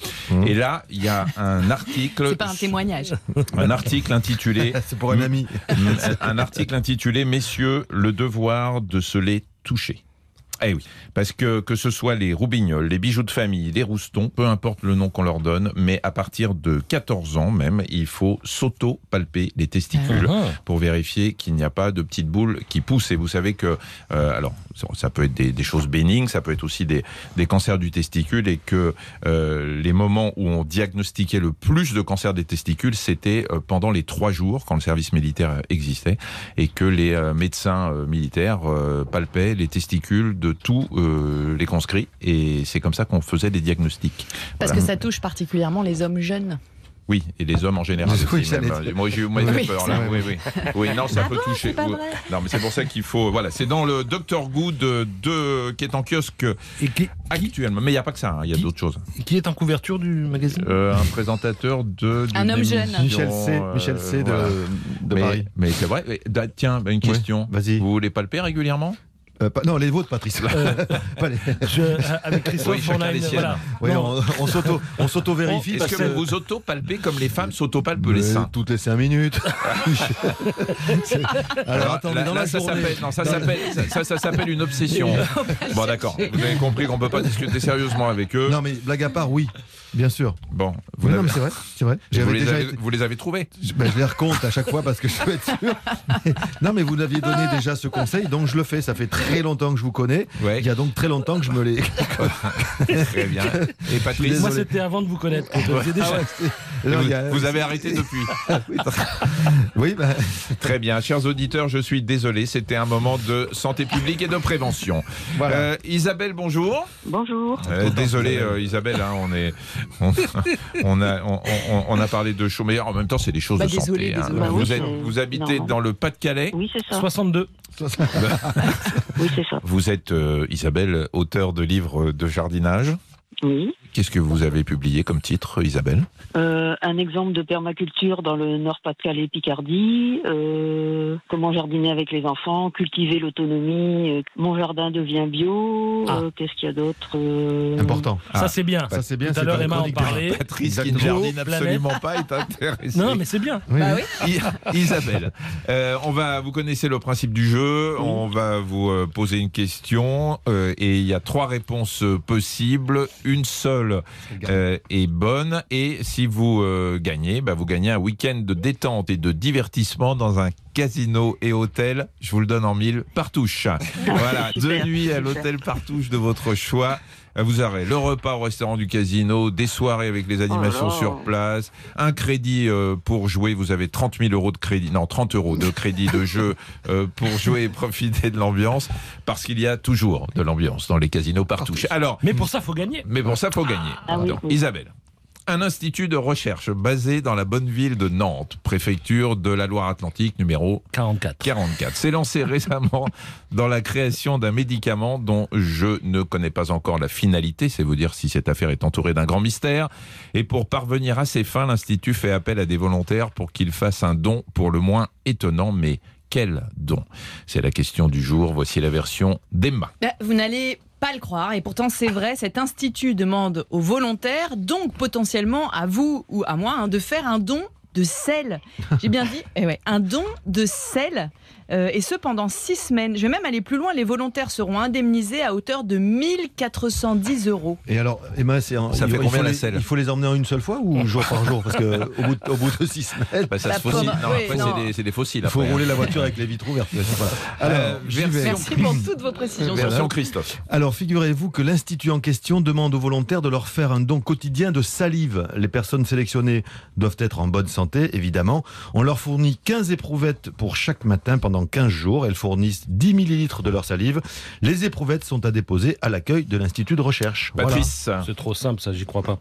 [SPEAKER 4] Et là, il y a un article,
[SPEAKER 5] C'est pas un témoignage.
[SPEAKER 4] un article intitulé,
[SPEAKER 6] C'est pour un ami.
[SPEAKER 4] un article intitulé Messieurs, le devoir de se les toucher. Eh oui, parce que que ce soit les roubignoles, les bijoux de famille, les roustons, peu importe le nom qu'on leur donne, mais à partir de 14 ans même, il faut s'auto-palper les testicules
[SPEAKER 7] Ah.
[SPEAKER 4] pour vérifier qu'il n'y a pas de petites boules qui poussent. Et vous savez que, euh, alors, ça- peut être des, des choses bénignes, ça peut être aussi des, des cancers du testicule, et que euh, les moments où on diagnostiquait le plus de cancers des testicules, c'était euh, pendant les trois jours, quand le service militaire existait, et que les médecins militaires palpaient les testicules de tous euh, les conscrits, et c'est comme ça qu'on faisait des diagnostics.
[SPEAKER 5] Parce
[SPEAKER 4] Voilà.
[SPEAKER 5] que ça touche particulièrement les hommes jeunes.
[SPEAKER 4] Oui, et les hommes en général
[SPEAKER 6] Oui,
[SPEAKER 4] aussi. même. Moi, j'ai eu moi, j'ai
[SPEAKER 5] Oui,
[SPEAKER 4] peur là. Oui, oui. Oui, non, ça
[SPEAKER 5] Ah
[SPEAKER 4] peut
[SPEAKER 5] bon,
[SPEAKER 4] toucher.
[SPEAKER 5] pas
[SPEAKER 4] Non, mais c'est pour ça qu'il faut. Voilà, c'est dans le Dr Good de, qui est en kiosque
[SPEAKER 7] Et qui,
[SPEAKER 4] actuellement. Mais il n'y a pas que ça. hein, Il y a
[SPEAKER 7] Qui-
[SPEAKER 4] d'autres choses.
[SPEAKER 7] qui est en couverture du magazine?
[SPEAKER 4] Euh, un présentateur de.
[SPEAKER 5] Un homme jeune.
[SPEAKER 6] Michel C,
[SPEAKER 4] euh,
[SPEAKER 6] Michel C de,
[SPEAKER 4] voilà.
[SPEAKER 6] de
[SPEAKER 4] mais,
[SPEAKER 6] Paris.
[SPEAKER 4] mais c'est vrai. mais, tiens, une question.
[SPEAKER 6] vas-y.
[SPEAKER 4] Vous les palpez régulièrement?
[SPEAKER 6] Euh, pas- non, les vôtres, Patrice. Pas les-
[SPEAKER 7] Je- euh, avec Christophe,
[SPEAKER 4] Oui,
[SPEAKER 7] on a une, voilà.
[SPEAKER 6] Oui, on, on s'auto, on s'auto-vérifie.
[SPEAKER 4] Est-ce
[SPEAKER 6] parce
[SPEAKER 4] que vous vous auto-palpez comme les femmes s'auto-palpent les seins
[SPEAKER 6] Toutes les 5 minutes. Alors, attendez,
[SPEAKER 4] là,
[SPEAKER 6] dans
[SPEAKER 4] là,
[SPEAKER 6] la
[SPEAKER 4] ça s'appelle non, ça
[SPEAKER 6] dans la-
[SPEAKER 4] s'appelle ça, ça, ça s'appelle une obsession. bon d'accord, vous avez compris qu'on peut pas discuter sérieusement avec eux.
[SPEAKER 6] Non, mais blague à part, oui, bien sûr.
[SPEAKER 4] Bon, vous,
[SPEAKER 6] Oui, non,
[SPEAKER 4] l'avez-
[SPEAKER 6] mais c'est vrai, c'est vrai.
[SPEAKER 4] vous
[SPEAKER 6] J'avais
[SPEAKER 4] les
[SPEAKER 6] déjà
[SPEAKER 4] avez,
[SPEAKER 6] été-
[SPEAKER 4] vous les avez trouvés?
[SPEAKER 6] Je, ben, je les recompte à chaque fois parce que je veux être sûr. non, mais vous l'aviez donné déjà ce conseil, donc je le fais. Ça fait très longtemps que je vous connais.
[SPEAKER 4] Ouais.
[SPEAKER 6] Il y a donc très longtemps que je me l'ai.
[SPEAKER 4] Très bien. Et Patrice,
[SPEAKER 7] Moi, c'était avant de vous connaître. déjà.
[SPEAKER 6] Ah ouais, c'est- non,
[SPEAKER 4] vous,
[SPEAKER 6] a-
[SPEAKER 4] avez arrêté depuis.
[SPEAKER 6] Oui, oui, ben,
[SPEAKER 4] Très bien, chers auditeurs, je suis désolé, c'était un moment de santé publique et de prévention.
[SPEAKER 6] Voilà.
[SPEAKER 4] Euh, Isabelle, bonjour.
[SPEAKER 9] Bonjour.
[SPEAKER 4] Euh, désolé euh, Isabelle, hein, on est, on, on a, on, on- on a parlé de choses, mais en même temps c'est des choses
[SPEAKER 5] Bah,
[SPEAKER 4] de
[SPEAKER 5] désolé,
[SPEAKER 4] santé. hein.
[SPEAKER 5] désolé.
[SPEAKER 9] Bah
[SPEAKER 4] vous,
[SPEAKER 9] oui,
[SPEAKER 4] êtes,
[SPEAKER 9] c'est
[SPEAKER 4] vous habitez dans le Pas-de-Calais.
[SPEAKER 9] Oui, c'est ça.
[SPEAKER 7] 62.
[SPEAKER 9] Oui, c'est ça.
[SPEAKER 4] Vous êtes euh, Isabelle, auteur de livres de jardinage.
[SPEAKER 9] Oui.
[SPEAKER 4] Qu'est-ce que vous avez publié comme titre, Isabelle
[SPEAKER 9] Euh, un exemple de permaculture dans le Nord-Pas-de-Calais Picardie. Euh, comment jardiner avec les enfants, cultiver l'autonomie. euh, mon jardin devient bio.
[SPEAKER 7] Ah.
[SPEAKER 9] euh, Qu'est-ce qu'il y a d'autre euh,
[SPEAKER 6] important.
[SPEAKER 4] Ah.
[SPEAKER 7] Ça, c'est bien.
[SPEAKER 6] Ça, c'est bien.
[SPEAKER 7] Tout à
[SPEAKER 6] c'est
[SPEAKER 7] l'heure, Emma en parlait.
[SPEAKER 4] Patrice qui ne jardine absolument pas est intéressé.
[SPEAKER 7] Non, mais c'est bien.
[SPEAKER 6] Oui,
[SPEAKER 5] Bah
[SPEAKER 6] oui.
[SPEAKER 4] Isabelle, euh, on va, vous connaissez le principe du jeu. On va vous poser une question euh, et il y a trois réponses possibles. Une seule euh, est bonne et si vous euh, gagnez, bah, vous gagnez un week-end de détente et de divertissement dans un casino et hôtel. Je vous le donne en mille partouche. Voilà, deux nuits à l'hôtel partouche de votre choix. Euh, Vous aurez le repas au restaurant du casino, des soirées avec les animations
[SPEAKER 9] Oh
[SPEAKER 4] sur place, un crédit euh, pour jouer. Vous avez 30 000 euros de crédit, non 30 euros de crédit de jeu euh, pour jouer et profiter de l'ambiance, parce qu'il y a toujours de l'ambiance dans les casinos partout. Alors,
[SPEAKER 7] Mais pour ça, faut gagner.
[SPEAKER 4] mais pour ça, faut gagner.
[SPEAKER 9] Ah oui, oui.
[SPEAKER 4] Isabelle. Un institut de recherche basé dans la bonne ville de Nantes, préfecture de la Loire-Atlantique, numéro
[SPEAKER 7] 44.
[SPEAKER 4] 44. S'est lancé récemment dans la création d'un médicament dont je ne connais pas encore la finalité, c'est vous dire si cette affaire est entourée d'un grand mystère. Et pour parvenir à ses fins, l'Institut fait appel à des volontaires pour qu'ils fassent un don pour le moins étonnant, mais quel don? C'est la question du jour. Voici la version d'Emma.
[SPEAKER 5] Bah, Vous n'allez pas le croire, et pourtant c'est vrai, cet institut demande aux volontaires, donc potentiellement à vous ou à moi, hein, de faire un don de sel. J'ai bien dit, eh un don de sel, euh, et ce pendant six semaines. Je vais même aller plus loin, les volontaires seront indemnisés à hauteur de 1410 euros.
[SPEAKER 6] Et alors, Emma, c'est
[SPEAKER 4] Ça
[SPEAKER 6] il,
[SPEAKER 4] fait combien la selle
[SPEAKER 6] Il faut les emmener en une seule fois ou jour par jour? Parce que au bout de, au bout de six semaines,
[SPEAKER 4] Bah, ça se fossile.
[SPEAKER 5] pomme-
[SPEAKER 4] Non,
[SPEAKER 5] oui,
[SPEAKER 4] après,
[SPEAKER 5] non.
[SPEAKER 4] c'est des, c'est des fossiles.
[SPEAKER 6] il faut
[SPEAKER 4] après,
[SPEAKER 6] rouler la voiture avec les vitres ouvertes. Voilà. Alors,
[SPEAKER 4] Euh.
[SPEAKER 5] Merci pour toutes vos précisions.
[SPEAKER 4] Version Christophe.
[SPEAKER 6] Alors, figurez-vous que l'Institut en question demande aux volontaires de leur faire un don quotidien de salive. Les personnes sélectionnées doivent être en bonne santé, évidemment. On leur fournit 15 éprouvettes pour chaque matin pendant 15 jours. Elles fournissent 10 millilitres de leur salive. Les éprouvettes sont à déposer à l'accueil de l'Institut de recherche. Voilà.
[SPEAKER 4] Patrice.
[SPEAKER 7] C'est trop simple, ça, j'y crois pas.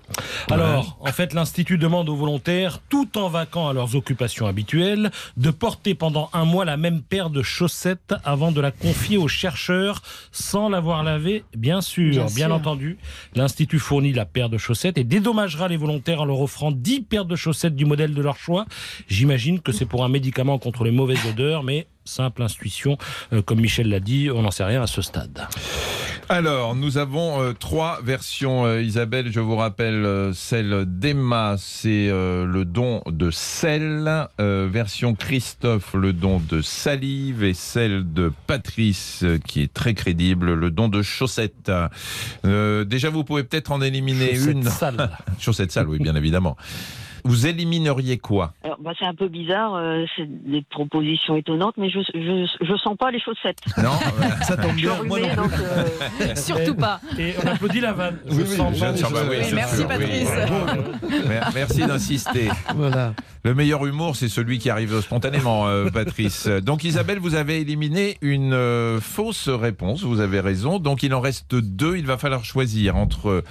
[SPEAKER 7] Alors, en fait, l'Institut demande aux volontaires, tout en vaquant à leurs occupations habituelles, de porter pendant un mois la même paire de chaussettes avant de la confier aux chercheurs sans l'avoir lavée, bien sûr.
[SPEAKER 5] Bien
[SPEAKER 7] Bien,
[SPEAKER 5] sûr.
[SPEAKER 7] entendu, l'Institut fournit la paire de chaussettes et dédommagera les volontaires en leur offrant 10 paires de chaussettes du modèle de leur choix. J'imagine que c'est pour un médicament contre les mauvaises odeurs, mais simple intuition, euh, comme Michel l'a dit, on n'en sait rien à ce stade.
[SPEAKER 4] Alors, nous avons euh, trois versions. euh, Isabelle, je vous rappelle, celle d'Emma, c'est le don de sel. Version Christophe, le don de salive. Et celle de Patrice, qui est très crédible, le don de chaussettes. Déjà, vous pouvez peut-être en éliminer
[SPEAKER 7] Chaussettes
[SPEAKER 4] une.
[SPEAKER 7] sales.
[SPEAKER 4] Chaussettes sales, oui, bien évidemment. Vous élimineriez quoi
[SPEAKER 9] Alors, bah, c'est un peu bizarre, euh, c'est des propositions étonnantes, mais je, je, je sens pas les chaussettes.
[SPEAKER 4] Non
[SPEAKER 6] Ça tombe
[SPEAKER 9] Je suis
[SPEAKER 6] bien. Moi non
[SPEAKER 9] euh,
[SPEAKER 5] Surtout pas.
[SPEAKER 7] Et on applaudit la vanne.
[SPEAKER 6] Oui,
[SPEAKER 7] Je
[SPEAKER 6] oui,
[SPEAKER 7] sens
[SPEAKER 6] je-
[SPEAKER 7] pas
[SPEAKER 6] bah oui,
[SPEAKER 5] Oui, merci
[SPEAKER 6] sûr,
[SPEAKER 5] Patrice.
[SPEAKER 4] Mer- Merci d'insister.
[SPEAKER 6] Voilà.
[SPEAKER 4] Le meilleur humour, c'est celui qui arrive spontanément, euh, Patrice. Donc Isabelle, vous avez éliminé une euh, fausse réponse, vous avez raison. Donc il en reste deux, il va falloir choisir entre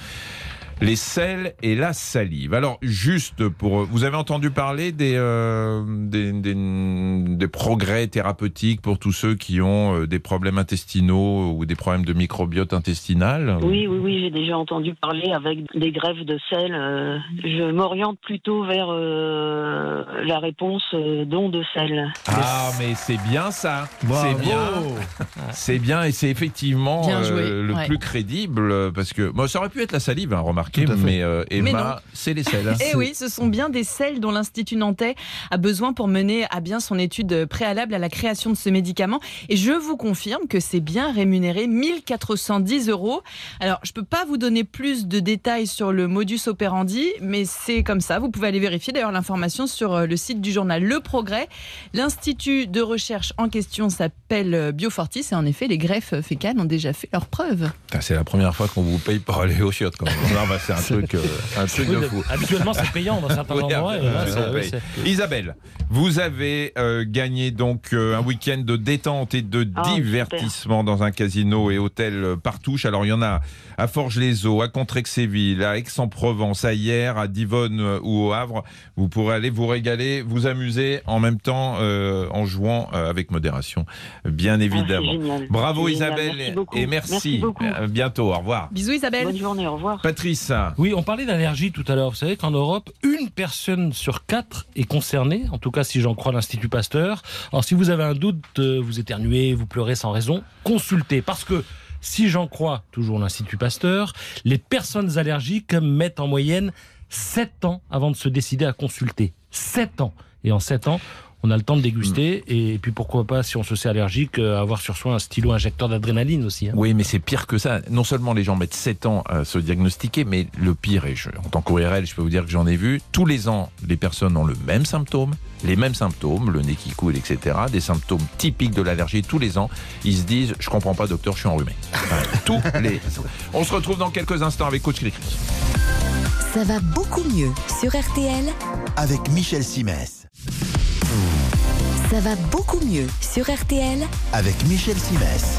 [SPEAKER 4] les sels et la salive. Alors juste pour... Vous avez entendu parler des, euh, des, des- des progrès thérapeutiques pour tous ceux qui ont euh, des problèmes intestinaux ou des problèmes de microbiote intestinal?
[SPEAKER 9] Oui, oui, oui, j'ai déjà entendu parler avec des grèves de sel. euh, je m'oriente plutôt vers euh, la réponse don de sel.
[SPEAKER 4] Ah, mais c'est bien ça. C'est bien. C'est bien et c'est effectivement
[SPEAKER 5] Bien
[SPEAKER 4] euh, le
[SPEAKER 5] ouais.
[SPEAKER 4] plus crédible parce que moi ça aurait pu être la salive, hein, remarquez,
[SPEAKER 6] Fait.
[SPEAKER 4] mais euh. Emma, c'est les sels. hein.
[SPEAKER 5] Eh oui, ce sont bien des sels dont l'Institut nantais a besoin pour mener à bien son étude préalable à la création de ce médicament. Et je vous confirme que c'est bien rémunéré 1410 euros. Alors, je peux pas vous donner plus de détails sur le modus operandi, mais c'est comme ça. Vous pouvez aller vérifier d'ailleurs l'information sur euh, le site du journal Le Progrès. L'Institut de recherche en question s'appelle euh, Biofortis et en effet, les greffes fécales ont déjà fait leurs preuves.
[SPEAKER 4] C'est la première fois qu'on vous paye pour aller aux chiottes. Quand même. C'est un truc, euh, un truc
[SPEAKER 7] Oui,
[SPEAKER 4] de fou.
[SPEAKER 7] Habituellement, c'est payant dans certains
[SPEAKER 4] Oui,
[SPEAKER 7] endroits.
[SPEAKER 4] Isabelle, vous avez euh, gagné donc euh, un week-end de détente et de
[SPEAKER 9] Ah,
[SPEAKER 4] divertissement dans un casino et hôtel partouche. Alors il y en a à Forges-les-Eaux, à Contrexéville, à Aix-en-Provence, à Hier, à Divonne ou au Havre. Vous pourrez aller vous régaler, vous amuser en même temps euh, en jouant euh, avec modération, bien
[SPEAKER 9] Ah,
[SPEAKER 4] évidemment. Bravo. Isabelle
[SPEAKER 9] Merci
[SPEAKER 4] et merci.
[SPEAKER 9] Merci beaucoup.
[SPEAKER 4] À bientôt, au revoir.
[SPEAKER 5] Bisous Isabelle.
[SPEAKER 9] Bonne journée, au revoir.
[SPEAKER 4] Patrice,
[SPEAKER 7] Oui, on parlait d'allergie tout à l'heure. Vous savez qu'en Europe, une personne sur quatre est concernée, en tout cas si j'en crois l'Institut Pasteur. Alors si vous avez un doute, vous éternuez, vous pleurez sans raison, consultez. Parce que si j'en crois toujours l'Institut Pasteur, les personnes allergiques mettent en moyenne 7 ans avant de se décider à consulter. 7 ans. Et en 7 ans, on a le temps de déguster. Et puis pourquoi pas, si on se sait allergique, euh, avoir sur soi un stylo injecteur d'adrénaline aussi. hein.
[SPEAKER 4] Oui, mais c'est pire que ça. Non seulement les gens mettent 7 ans à se diagnostiquer, mais le pire, et je, en tant qu'ORL, je peux vous dire que j'en ai vu, tous les ans, les personnes ont le même symptôme, les mêmes symptômes, le nez qui coule, etc., des symptômes typiques de l'allergie. Tous les ans, ils se disent, je comprends pas, docteur, je suis enrhumé. Enfin, tous les... On se retrouve dans quelques instants avec Coach Cricri.
[SPEAKER 3] Ça va beaucoup mieux sur RTL.
[SPEAKER 1] Avec Michel Simès.
[SPEAKER 3] Ça va beaucoup mieux sur RTL.
[SPEAKER 1] Avec Michel Simès.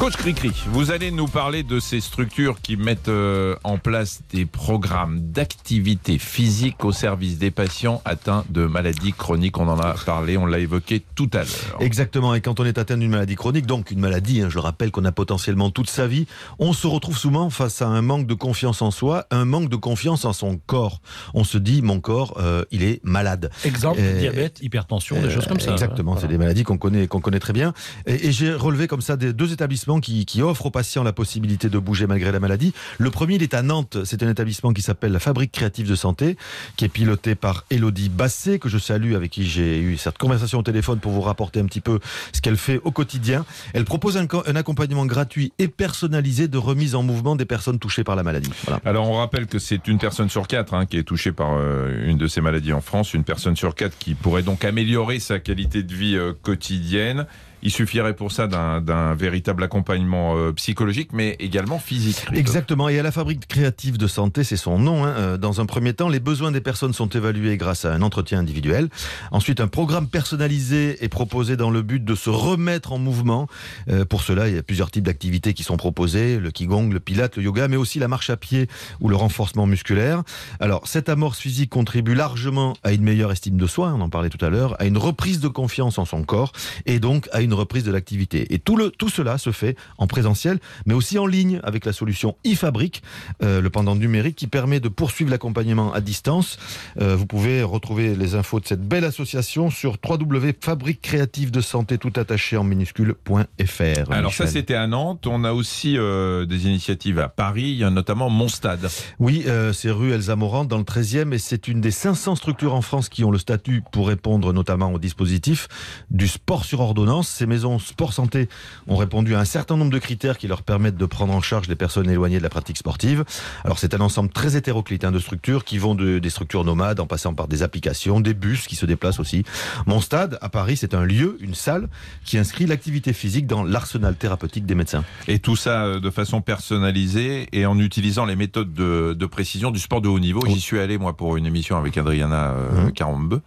[SPEAKER 4] Coach Cricri, vous allez nous parler de ces structures qui mettent euh, en place des programmes d'activité physique au service des patients atteints de maladies chroniques. On en a parlé, on l'a évoqué tout à l'heure.
[SPEAKER 6] Exactement, et quand on est atteint d'une maladie chronique, donc une maladie, hein, je le rappelle qu'on a potentiellement toute sa vie, on se retrouve souvent face à un manque de confiance en soi, un manque de confiance en son corps. On se dit, mon corps, euh, il est malade.
[SPEAKER 7] Exemple,
[SPEAKER 6] Euh,
[SPEAKER 7] diabète, hypertension, des choses comme ça.
[SPEAKER 6] Exactement,
[SPEAKER 7] Voilà.
[SPEAKER 6] c'est des maladies qu'on connaît, qu'on connaît très bien. Et, et j'ai relevé comme ça des, deux établissements qui, qui offrent aux patients la possibilité de bouger malgré la maladie. Le premier, il est à Nantes. C'est un établissement qui s'appelle la Fabrique Créative de Santé, qui est piloté par Elodie Basset, que je salue, avec qui j'ai eu cette conversation au téléphone pour vous rapporter un petit peu ce qu'elle fait au quotidien. Elle propose un, co- un accompagnement gratuit et personnalisé de remise en mouvement des personnes touchées par la maladie.
[SPEAKER 4] Alors on rappelle que c'est une personne sur quatre hein, qui est touchée par euh, une de ces maladies en France, une personne sur quatre qui pourrait donc améliorer sa qualité de vie euh, quotidienne. Il suffirait pour ça d'un véritable accompagnement euh, psychologique, mais également physique.
[SPEAKER 6] Exactement. Et à la fabrique créative de santé, c'est son nom. hein. Euh, Dans un premier temps, les besoins des personnes sont évalués grâce à un entretien individuel. Ensuite, un programme personnalisé est proposé dans le but de se remettre en mouvement. Euh, pour cela, il y a plusieurs types d'activités qui sont proposées le qigong, le pilate, le yoga, mais aussi la marche à pied ou le renforcement musculaire. Alors, cette amorce physique contribue largement à une meilleure estime de soi, on en parlait tout à l'heure, à une reprise de confiance en son corps et donc à une une reprise de l'activité. Et tout, le, tout cela se fait en présentiel, mais aussi en ligne avec la solution e-fabrique, euh, le pendant numérique qui permet de poursuivre l'accompagnement à distance. Euh, vous pouvez retrouver les infos de cette belle association sur www.fabrique créative de santé tout attaché en minuscule.fr.
[SPEAKER 4] Alors ça, c'était à Nantes. On a aussi euh, des initiatives à Paris, notamment Mon Stade.
[SPEAKER 6] Oui, euh, c'est rue Elsa Morand dans le 13e et c'est une des 500 structures en France qui ont le statut pour répondre notamment au dispositif du sport sur ordonnance. Ces maisons sport santé ont répondu à un certain nombre de critères qui leur permettent de prendre en charge les personnes éloignées de la pratique sportive. Alors c'est un ensemble très hétéroclite hein, de structures qui vont de, des structures nomades en passant par des applications, des bus qui se déplacent aussi. Mon stade à Paris, c'est un lieu, une salle qui inscrit l'activité physique dans l'arsenal thérapeutique des médecins.
[SPEAKER 4] Et tout ça euh, de façon personnalisée et en utilisant les méthodes de, de précision du sport de haut niveau. J'y suis allé, moi, pour une émission avec Adriana euh,
[SPEAKER 6] Mhm.
[SPEAKER 4] Carambeu.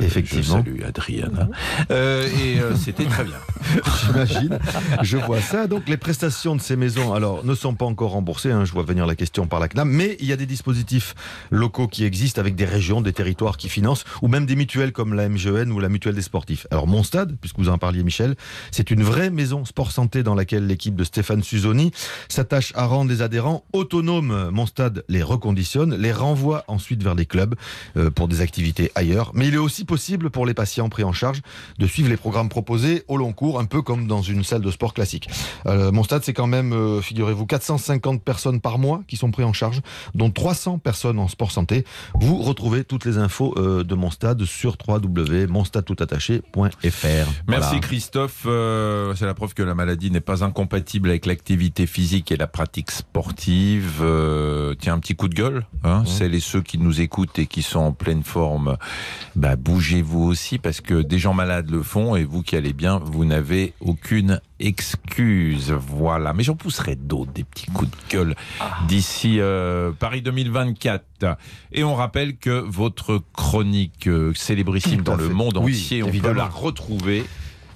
[SPEAKER 6] Effectivement.
[SPEAKER 4] Je salue Adriana. Euh, et euh, c'était très bien.
[SPEAKER 6] J'imagine. Je vois ça. Donc, les prestations de ces maisons, alors, ne sont pas encore remboursées. hein, je vois venir la question par la CNAM. Mais il y a des dispositifs locaux qui existent avec des régions, des territoires qui financent, ou même des mutuelles comme la MGN ou la mutuelle des sportifs. Alors, mon stade, puisque vous en parliez, Michel, c'est une vraie maison sport santé dans laquelle l'équipe de Stéphane Suzoni s'attache à rendre les adhérents autonomes. Mon stade les reconditionne, les renvoie ensuite vers les clubs euh, pour des activités ailleurs. Mais il est aussi possible pour les patients pris en charge de suivre les programmes proposés au long cours, un peu comme dans une salle de sport classique. Euh, mon stade, c'est quand même, euh, figurez-vous, 450 personnes par mois qui sont pris en charge, dont 300 personnes en sport santé. Vous retrouvez toutes les infos euh, de mon stade sur www.monstadetoutattaché.fr.
[SPEAKER 4] Merci
[SPEAKER 6] Voilà.
[SPEAKER 4] Christophe. Euh, c'est la preuve que la maladie n'est pas incompatible avec l'activité physique et la pratique sportive. Euh, tiens, un petit coup de gueule. Hein, Celles et ceux qui nous écoutent et qui sont en pleine forme, bah, bougez-vous aussi parce que des gens malades le font et vous qui allez bien, vous n'avez aucune excuse. Voilà. Mais j'en pousserai d'autres, des petits coups de gueule d'ici euh, Paris 2024. Et on rappelle que votre chronique euh, célébrissime dans le
[SPEAKER 6] fait.
[SPEAKER 4] monde
[SPEAKER 6] Oui,
[SPEAKER 4] entier, on peut
[SPEAKER 6] évidemment.
[SPEAKER 4] la retrouver.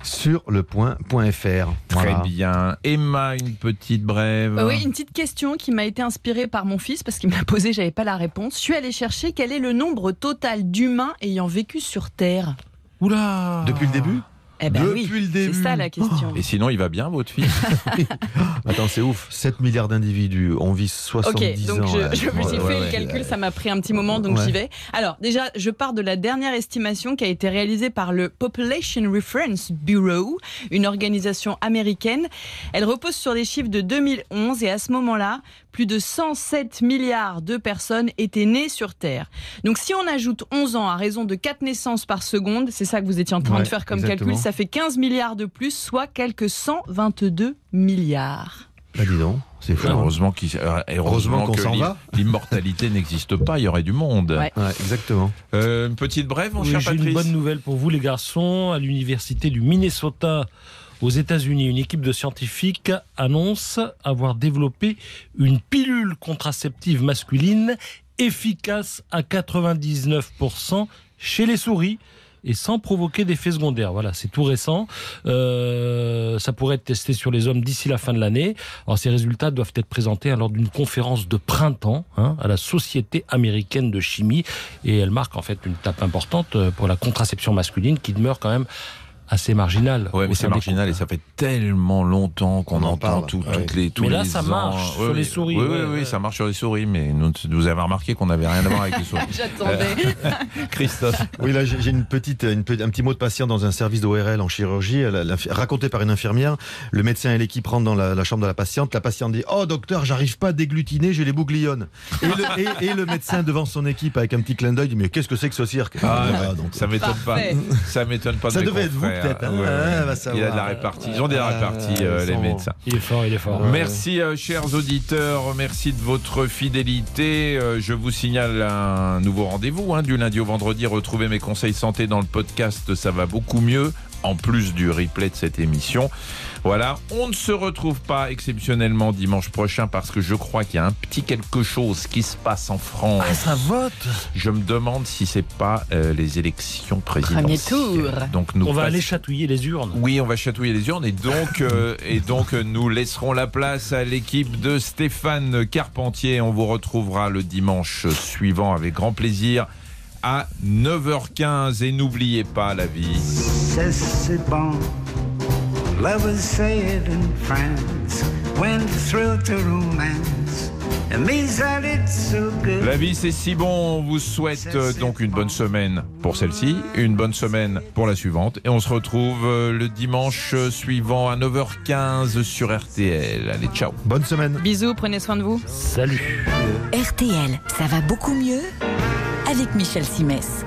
[SPEAKER 6] Sur le point.fr.
[SPEAKER 4] Très bien. Emma, une petite brève.
[SPEAKER 5] Oui, une petite question qui m'a été inspirée par mon fils parce qu'il me l'a posée, j'avais pas la réponse. Je suis allée chercher quel est le nombre total d'humains ayant vécu sur Terre.
[SPEAKER 7] Oula
[SPEAKER 6] Depuis le début?
[SPEAKER 5] Eh ben
[SPEAKER 6] Depuis
[SPEAKER 5] oui,
[SPEAKER 6] le début.
[SPEAKER 5] c'est ça la question.
[SPEAKER 4] Et sinon, il va bien, votre fils
[SPEAKER 6] Attends, c'est ouf. 7 milliards d'individus. On vit 70
[SPEAKER 5] Ok, donc
[SPEAKER 6] ans.
[SPEAKER 5] je,
[SPEAKER 6] ouais.
[SPEAKER 5] je me suis
[SPEAKER 6] Ouais,
[SPEAKER 5] fait
[SPEAKER 6] ouais,
[SPEAKER 5] le
[SPEAKER 6] ouais.
[SPEAKER 5] calcul, ça m'a pris un petit moment, donc
[SPEAKER 6] Ouais.
[SPEAKER 5] j'y vais. Alors déjà, je pars de la dernière estimation qui a été réalisée par le Population Reference Bureau, une organisation américaine. Elle repose sur les chiffres de 2011 et à ce moment-là, plus de 107 milliards de personnes étaient nées sur Terre. Donc si on ajoute 11 ans à raison de 4 naissances par seconde, c'est ça que vous étiez en train
[SPEAKER 6] Ouais,
[SPEAKER 5] de faire comme
[SPEAKER 6] exactement.
[SPEAKER 5] calcul, ça fait 15 milliards de plus, soit quelques 122 milliards.
[SPEAKER 6] Bah, dis donc, c'est fou. hein.
[SPEAKER 4] Heureusement, qu'il- euh, heureusement
[SPEAKER 6] Heureusement qu'on
[SPEAKER 4] que
[SPEAKER 6] s'en va.
[SPEAKER 4] l'immortalité n'existe pas, il y aurait du monde.
[SPEAKER 5] Ouais.
[SPEAKER 6] Ouais, exactement.
[SPEAKER 4] Euh, une petite brève, mon
[SPEAKER 7] Oui,
[SPEAKER 4] cher
[SPEAKER 7] J'ai une
[SPEAKER 4] Patrice
[SPEAKER 7] bonne nouvelle pour vous, les garçons. À l'université du Minnesota, aux États-Unis, une équipe de scientifiques annonce avoir développé une pilule contraceptive masculine efficace à 99% chez les souris et sans provoquer d'effets secondaires. Voilà, c'est tout récent. Euh, ça pourrait être testé sur les hommes d'ici la fin de l'année. Alors ces résultats doivent être présentés lors d'une conférence de printemps hein, à la Société américaine de chimie et elle marque en fait une tape importante euh, pour la contraception masculine qui demeure quand même assez marginale.
[SPEAKER 4] Ouais, mais c'est marginal et ça fait tellement longtemps qu'on
[SPEAKER 6] On en
[SPEAKER 4] entend
[SPEAKER 6] parle.
[SPEAKER 4] tout-
[SPEAKER 6] Ouais.
[SPEAKER 4] toutes les tous
[SPEAKER 7] Mais là,
[SPEAKER 4] les
[SPEAKER 7] ça
[SPEAKER 4] ans.
[SPEAKER 7] marche sur
[SPEAKER 4] Ouais,
[SPEAKER 7] les souris,
[SPEAKER 4] Oui, oui, oui,
[SPEAKER 7] ouais.
[SPEAKER 4] ça marche sur les souris, mais nous, vous avez remarqué qu'on n'avait rien à voir avec les souris.
[SPEAKER 5] J'attendais.
[SPEAKER 4] Christophe.
[SPEAKER 6] Oui, là, j'ai une petite, une un petit mot de patient dans un service d'ORL en chirurgie, raconté par une infirmière. Le médecin et l'équipe rentrent dans la, la chambre de la patiente. La patiente dit Oh, docteur, j'arrive pas à déglutiner, j'ai les bouglionnes. Et le, et- et le médecin, devant son équipe, avec un petit clin d'œil, dit Mais qu'est-ce que c'est que ce cirque?
[SPEAKER 4] Ah,
[SPEAKER 6] Voilà, donc,
[SPEAKER 4] ça m'étonne pas. Ça m'étonne pas. de
[SPEAKER 6] Ça devait être vous. Peut-être, hein.
[SPEAKER 4] Ouais, ouais.
[SPEAKER 6] Ah.
[SPEAKER 4] Il a de la répartie. Ils ont des
[SPEAKER 6] Ah,
[SPEAKER 4] réparties, euh, les médecins.
[SPEAKER 7] Il est fort, il est fort.
[SPEAKER 4] Merci, euh, chers auditeurs. Merci de votre fidélité. Euh, je vous signale un nouveau rendez-vous hein, du lundi au vendredi. Retrouvez mes conseils santé dans le podcast. Ça va beaucoup mieux. En plus du replay de cette émission. Voilà. On ne se retrouve pas exceptionnellement dimanche prochain parce que je crois qu'il y a un petit quelque chose qui se passe en France.
[SPEAKER 7] Ah, ça vote
[SPEAKER 4] Je me demande si c'est pas euh, les élections présidentielles.
[SPEAKER 5] tour.
[SPEAKER 4] Donc nous
[SPEAKER 7] On va
[SPEAKER 4] passe-
[SPEAKER 7] aller chatouiller les urnes.
[SPEAKER 4] oui, on va chatouiller les urnes et donc, euh, et donc euh, nous laisserons la place à l'équipe de Stéphane Carpentier. On vous retrouvera le dimanche suivant avec grand plaisir à 9h15 et n'oubliez pas la vie.
[SPEAKER 10] C'est
[SPEAKER 1] in France when the thrill to romance.
[SPEAKER 4] La vie c'est si bon, on vous souhaite donc une bonne semaine pour celle-ci, une bonne semaine pour la suivante et on se retrouve euh, le dimanche suivant à 9h15 sur RTL. Allez, ciao.
[SPEAKER 6] Bonne semaine.
[SPEAKER 5] Bisous, prenez soin de vous.
[SPEAKER 7] Salut.
[SPEAKER 3] RTL, ça va beaucoup mieux? Avec Michel Simès.